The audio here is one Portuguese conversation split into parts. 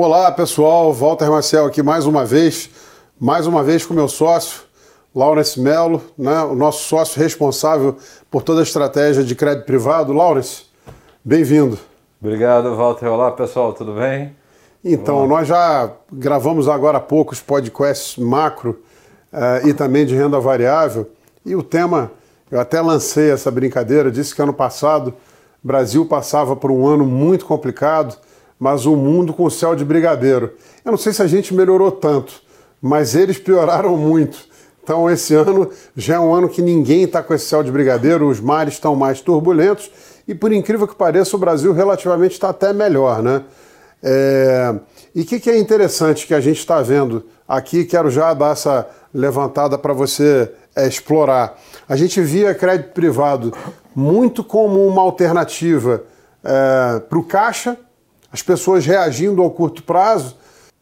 Olá pessoal, Walter Marcel aqui mais uma vez, mais uma vez com meu sócio, Laurence Melo, né, o nosso sócio responsável por toda a estratégia de crédito privado. Laurence, bem-vindo. Obrigado, Walter. Olá pessoal, tudo bem? Então, Olá. nós já gravamos agora há pouco os podcasts macro uh, e também de renda variável, e o tema, eu até lancei essa brincadeira, disse que ano passado o Brasil passava por um ano muito complicado, mas o mundo com céu de brigadeiro. Eu não sei se a gente melhorou tanto, mas eles pioraram muito. Então, esse ano já é um ano que ninguém está com esse céu de brigadeiro, os mares estão mais turbulentos e, por incrível que pareça, o Brasil relativamente está até melhor, né? É... E o que, que, é interessante que a gente está vendo aqui, quero já dar essa levantada para você é, explorar. A gente via crédito privado muito como uma alternativa é, para o caixa, as pessoas reagindo ao curto prazo,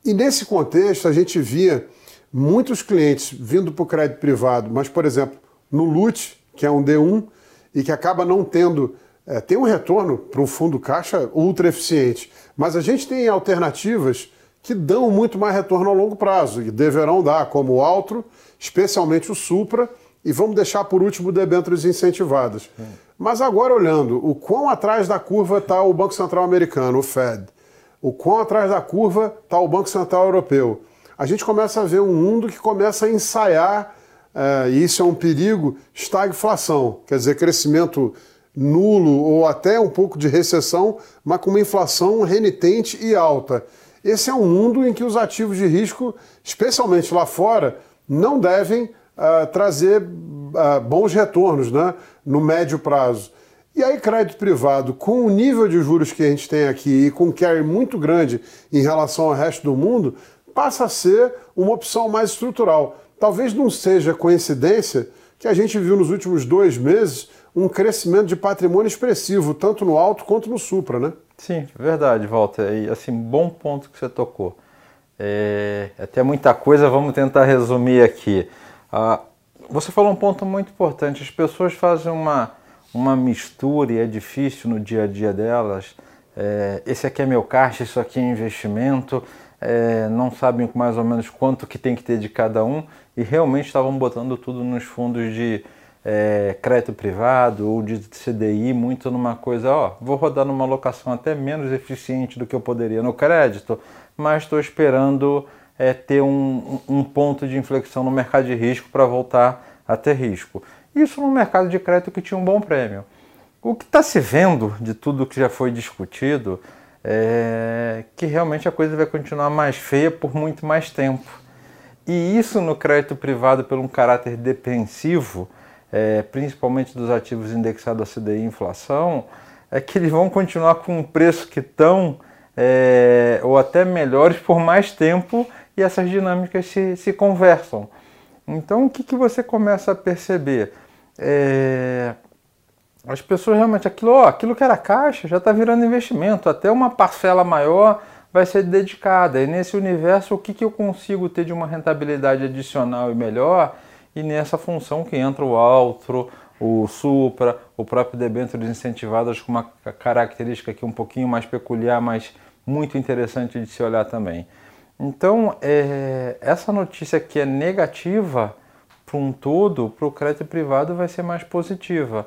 e nesse contexto a gente via muitos clientes vindo para o crédito privado, mas, por exemplo, no LUT, que é um D1, e que acaba não tendo. É, tem um retorno para um fundo caixa ultra eficiente, mas a gente tem alternativas que dão muito mais retorno a longo prazo e deverão dar, como o Altro, especialmente o Supra, e vamos deixar por último debêntures incentivadas. Mas agora olhando o quão atrás da curva está o Banco Central Americano, o Fed, o quão atrás da curva está o Banco Central Europeu, a gente começa a ver um mundo que começa a ensaiar, uh, e isso é um perigo, estagflação, quer dizer, crescimento nulo ou até um pouco de recessão, mas com uma inflação renitente e alta. Esse é um mundo em que os ativos de risco, especialmente lá fora, não devem uh, trazer uh, bons retornos né, no médio prazo. E aí, crédito privado, com o nível de juros que a gente tem aqui e com carry muito grande em relação ao resto do mundo, passa a ser uma opção mais estrutural. Talvez não seja coincidência que a gente viu nos últimos dois meses um crescimento de patrimônio expressivo, tanto no alto quanto no supra, né? Sim, verdade, Walter. E assim, bom ponto que você tocou. É, até muita coisa, vamos tentar resumir aqui. Ah, você falou um ponto muito importante. As pessoas fazem uma, uma mistura e é difícil no dia a dia delas. É, esse aqui é meu caixa, isso aqui é investimento é, não sabem mais ou menos quanto que tem que ter de cada um e realmente estavam botando tudo nos fundos de é, crédito privado ou de CDI, muito numa coisa, ó, vou rodar numa locação até menos eficiente do que eu poderia no crédito, mas estou esperando é, ter um, um ponto de inflexão no mercado de risco para voltar a ter risco. Isso no mercado de crédito que tinha um bom prêmio. O que está se vendo de tudo que já foi discutido é, que realmente a coisa vai continuar mais feia por muito mais tempo. E isso no crédito privado, pelo um caráter defensivo, é, principalmente dos ativos indexados a CDI e inflação, é que eles vão continuar com um preço que estão, é, ou até melhores, por mais tempo e essas dinâmicas se, se conversam. Então, o que, que você começa a perceber? É, as pessoas realmente, aquilo, ó, aquilo que era caixa já está virando investimento, até uma parcela maior vai ser dedicada. E nesse universo, o que, que eu consigo ter de uma rentabilidade adicional e melhor? E nessa função que entra o Altro, o Supra, o próprio debêntures incentivadas com uma característica aqui um pouquinho mais peculiar, mas muito interessante de se olhar também. Então, é, essa notícia que é negativa para um todo, para o crédito privado vai ser mais positiva.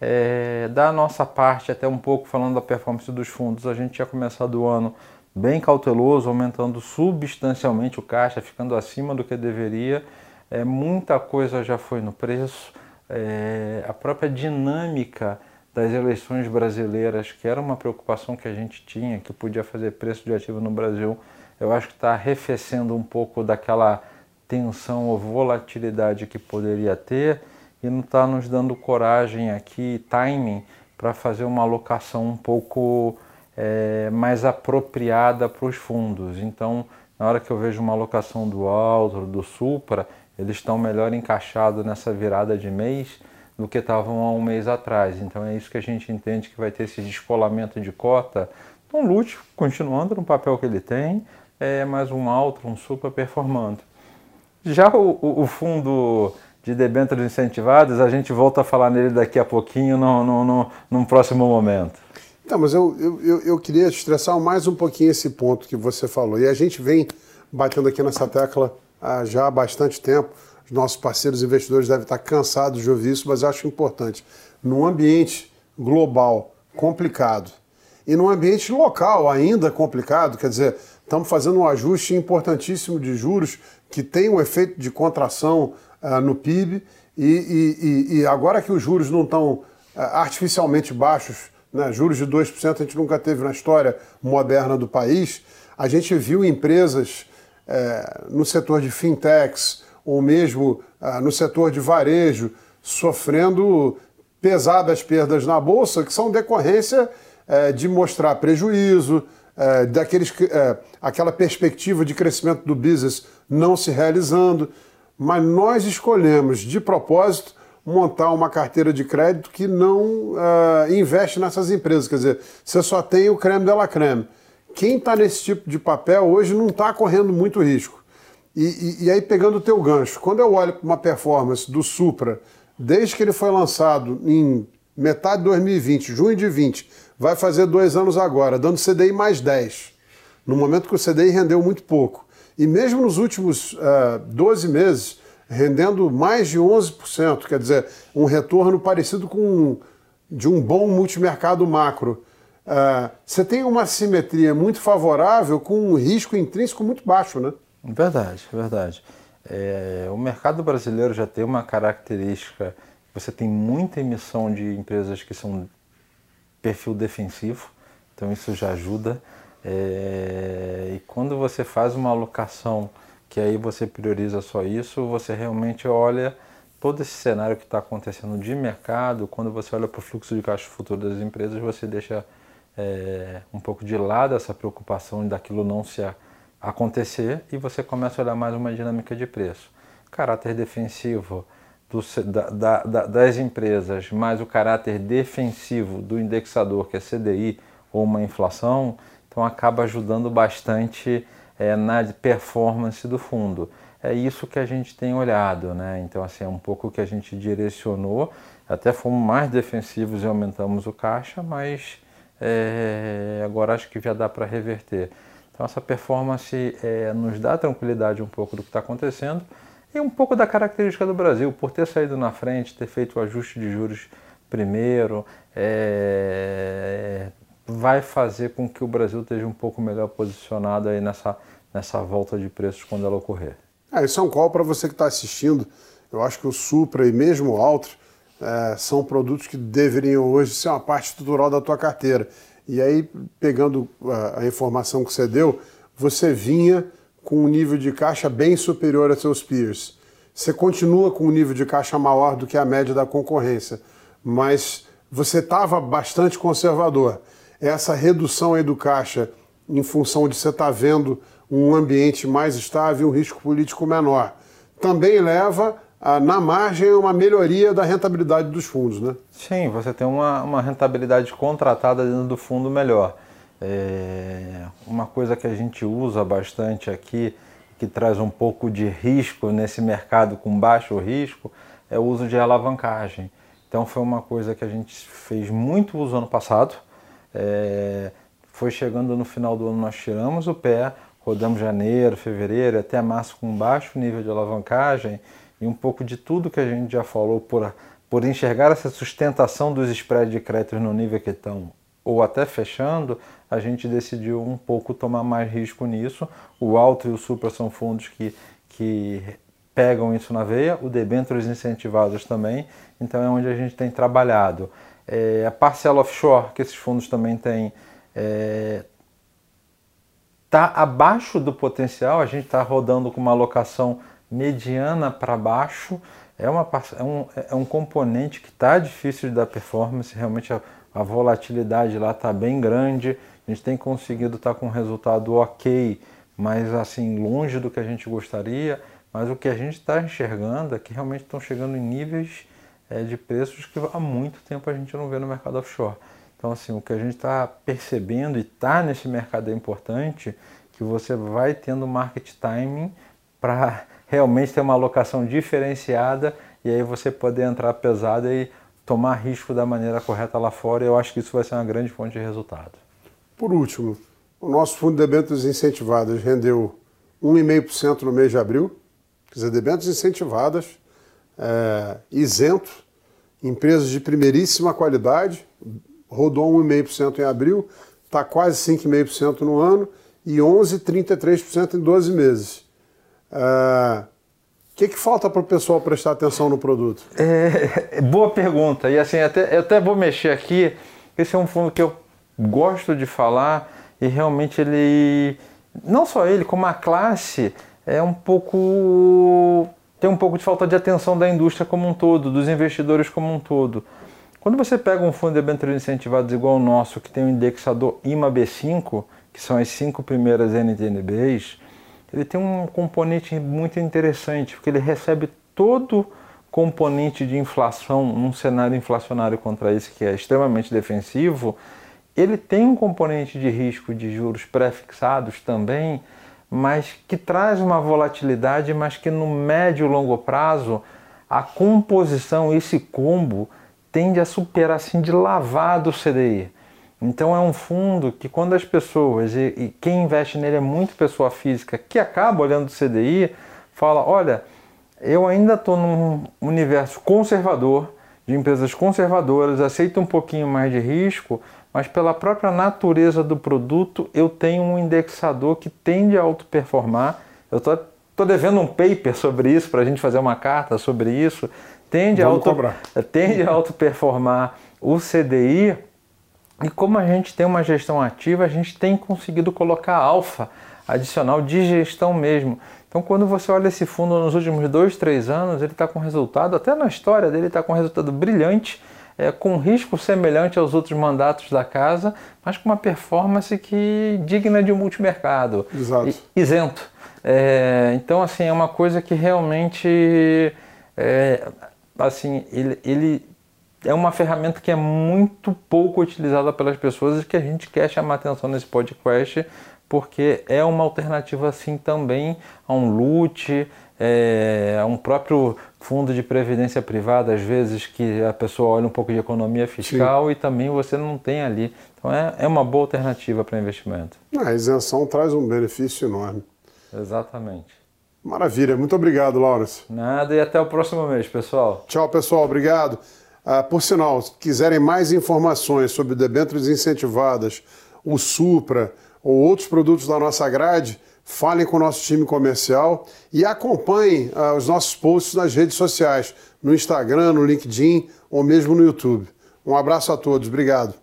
É, da nossa parte, até um pouco falando da performance dos fundos, a gente tinha começado o ano bem cauteloso, aumentando substancialmente o caixa, ficando acima do que deveria. É, muita coisa já foi no preço. É, a própria dinâmica das eleições brasileiras, que era uma preocupação que a gente tinha, que podia fazer preço de ativo no Brasil, eu acho que está arrefecendo um pouco daquela tensão ou volatilidade que poderia ter e não está nos dando coragem aqui, timing, para fazer uma alocação um pouco é, mais apropriada para os fundos. Então, na hora que eu vejo uma alocação do Alto, do Supra, eles estão melhor encaixados nessa virada de mês do que estavam há um mês atrás. Então é isso que a gente entende que vai ter esse descolamento de cota. Então, Lute continuando no papel que ele tem, é mais um Alto, um Supra performando. Já o, o, fundo de debêntures incentivadas, a gente volta a falar nele daqui a pouquinho, no, no, no, num próximo momento. Tá, mas eu, eu, eu queria estressar mais um pouquinho esse ponto que você falou. E a gente vem batendo aqui nessa tecla há já há bastante tempo. Os nossos parceiros investidores devem estar cansados de ouvir isso, mas acho importante. Num ambiente global complicado e num ambiente local ainda complicado, quer dizer, estamos fazendo um ajuste importantíssimo de juros que tem um efeito de contração uh, no PIB e, e, e, agora que os juros não estão uh, artificialmente baixos, né, juros de 2% a gente nunca teve na história moderna do país, a gente viu empresas uh, no setor de fintechs ou mesmo no setor de varejo sofrendo pesadas perdas na bolsa que são decorrência é, de mostrar prejuízo, é, daqueles, é, aquela perspectiva de crescimento do business não se realizando. Mas nós escolhemos, de propósito, montar uma carteira de crédito que não é, investe nessas empresas. Quer dizer, você só tem o creme de la creme. Quem está nesse tipo de papel hoje não está correndo muito risco. E, e, e, aí, pegando o teu gancho, quando eu olho para uma performance do Supra, desde que ele foi lançado em metade de 2020, junho de 20, vai fazer dois anos agora, dando CDI mais 10, no momento que o CDI rendeu muito pouco. E mesmo nos últimos uh, eh, 12 meses, rendendo mais de 11%, quer dizer, um retorno parecido com um, de um bom multimercado macro. Uh, você tem uma simetria muito favorável com um risco intrínseco muito baixo, né? Verdade, verdade. É, o mercado brasileiro já tem uma característica, você tem muita emissão de empresas que são perfil defensivo, então isso já ajuda. É, e quando você faz uma alocação que aí você prioriza só isso, você realmente olha todo esse cenário que está acontecendo de mercado, quando você olha para o fluxo de caixa futuro das empresas, você deixa é, um pouco de lado essa preocupação daquilo não se acontecer e você começa a olhar mais uma dinâmica de preço. Caráter defensivo, do, da, da, das empresas, mais o caráter defensivo do indexador, que é CDI ou uma inflação, então acaba ajudando bastante é, na performance do fundo. É isso que a gente tem olhado, né? Então, assim, é um pouco que a gente direcionou, até fomos mais defensivos e aumentamos o caixa, mas é, agora acho que já dá para reverter. Então, essa performance é, nos dá tranquilidade um pouco do que está acontecendo e um pouco da característica do Brasil, por ter saído na frente, ter feito o ajuste de juros primeiro, é, vai fazer com que o Brasil esteja um pouco melhor posicionado aí nessa, nessa volta de preços quando ela ocorrer. É, isso é um call para você que está assistindo. Eu acho que o Supra e mesmo o Altro é, são produtos que deveriam hoje ser uma parte estrutural da tua carteira. E aí, pegando a, a informação que você deu, você vinha com um nível de caixa bem superior a seus peers. Você continua com um nível de caixa maior do que a média da concorrência, mas você estava bastante conservador. Essa redução aí do caixa, em função de você estar tá vendo um ambiente mais estável um risco político menor, também leva a, na margem uma melhoria da rentabilidade dos fundos, né? Sim, você tem uma, uma rentabilidade contratada dentro do fundo melhor. É uma coisa que a gente usa bastante aqui, que traz um pouco de risco nesse mercado com baixo risco, é o uso de alavancagem. Então foi uma coisa que a gente fez muito uso ano passado. É, foi chegando no final do ano, nós tiramos o pé, rodamos janeiro, fevereiro, até março com baixo nível de alavancagem e um pouco de tudo que a gente já falou por, por enxergar essa sustentação dos spreads de créditos no nível que estão ou até fechando, a gente decidiu um pouco tomar mais risco nisso. O Alto e o Supra são fundos que, que pegam isso na veia, o debêntures incentivados também, então é onde a gente tem trabalhado. É, a parcela offshore, que esses fundos também têm, está é, tá abaixo do potencial, a gente está rodando com uma alocação mediana para baixo, é, uma, é, um, é um componente que está difícil de dar performance, realmente a, a volatilidade lá está bem grande, a gente tem conseguido estar tá com um resultado ok, mas assim, longe do que a gente gostaria. Mas o que a gente está enxergando é que realmente estão chegando em níveis é, de preços que há muito tempo a gente não vê no mercado offshore. Então, assim, o que a gente está percebendo e está nesse mercado é importante, que você vai tendo market timing para realmente ter uma alocação diferenciada e aí você poder entrar pesado e tomar risco da maneira correta lá fora. Eu acho que isso vai ser uma grande fonte de resultado. Por último, o nosso fundo de debêntures incentivadas rendeu 1,5% no mês de abril, quer dizer, debêntures incentivadas, é, isento, empresas de primeiríssima qualidade, rodou 1,5% em abril, está quase 5,5% no ano e 11,33% em 12 meses. O é, que, que falta para o pessoal prestar atenção no produto? É, é, boa pergunta. E assim, até, eu até vou mexer aqui. Esse é um fundo que eu gosto de falar e realmente ele, não só ele, como a classe, é um pouco. tem um pouco de falta de atenção da indústria como um todo, dos investidores como um todo. Quando você pega um fundo de debêntures incentivados igual o nosso, que tem um indexador IMA B5, que são as cinco primeiras NTNBs, ele tem um componente muito interessante, porque ele recebe todo componente de inflação num cenário inflacionário contra esse que é extremamente defensivo, ele tem um componente de risco de juros pré-fixados também, mas que traz uma volatilidade, mas que no médio e longo prazo a composição, esse combo, tende a superar assim de lavado o CDI. Então é um fundo que quando as pessoas, e, e quem investe nele é muito pessoa física, que acaba olhando o CDI, fala, olha, eu ainda estou num universo conservador, de empresas conservadoras, aceito um pouquinho mais de risco, mas pela própria natureza do produto eu tenho um indexador que tende a autoperformar. Eu estou devendo um paper sobre isso, para a gente fazer uma carta sobre isso, tende, a, auto, tende a autoperformar o CDI. E como a gente tem uma gestão ativa, a gente tem conseguido colocar alfa adicional de gestão mesmo. Então, quando você olha esse fundo nos últimos dois, três anos, ele está com resultado, até na história dele, está com resultado brilhante, é, com risco semelhante aos outros mandatos da casa, mas com uma performance que digna de um multimercado, Exato. isento. É, então, assim, é uma coisa que realmente é, assim, ele, ele é uma ferramenta que é muito pouco utilizada pelas pessoas e que a gente quer chamar atenção nesse podcast porque é uma alternativa assim também a um LUT, é, a um próprio fundo de previdência privada, às vezes que a pessoa olha um pouco de economia fiscal Sim. e também você não tem ali. Então é, é uma boa alternativa para investimento. A isenção traz um benefício enorme. Exatamente. Maravilha, muito obrigado, Lawrence. Nada e até o próximo mês, pessoal. Tchau, pessoal, obrigado. Ah, por sinal, se quiserem mais informações sobre debêntures incentivadas, o Supra ou outros produtos da nossa grade, falem com o nosso time comercial e acompanhem ah, os nossos posts nas redes sociais, no Instagram, no LinkedIn ou mesmo no YouTube. Um abraço a todos, obrigado.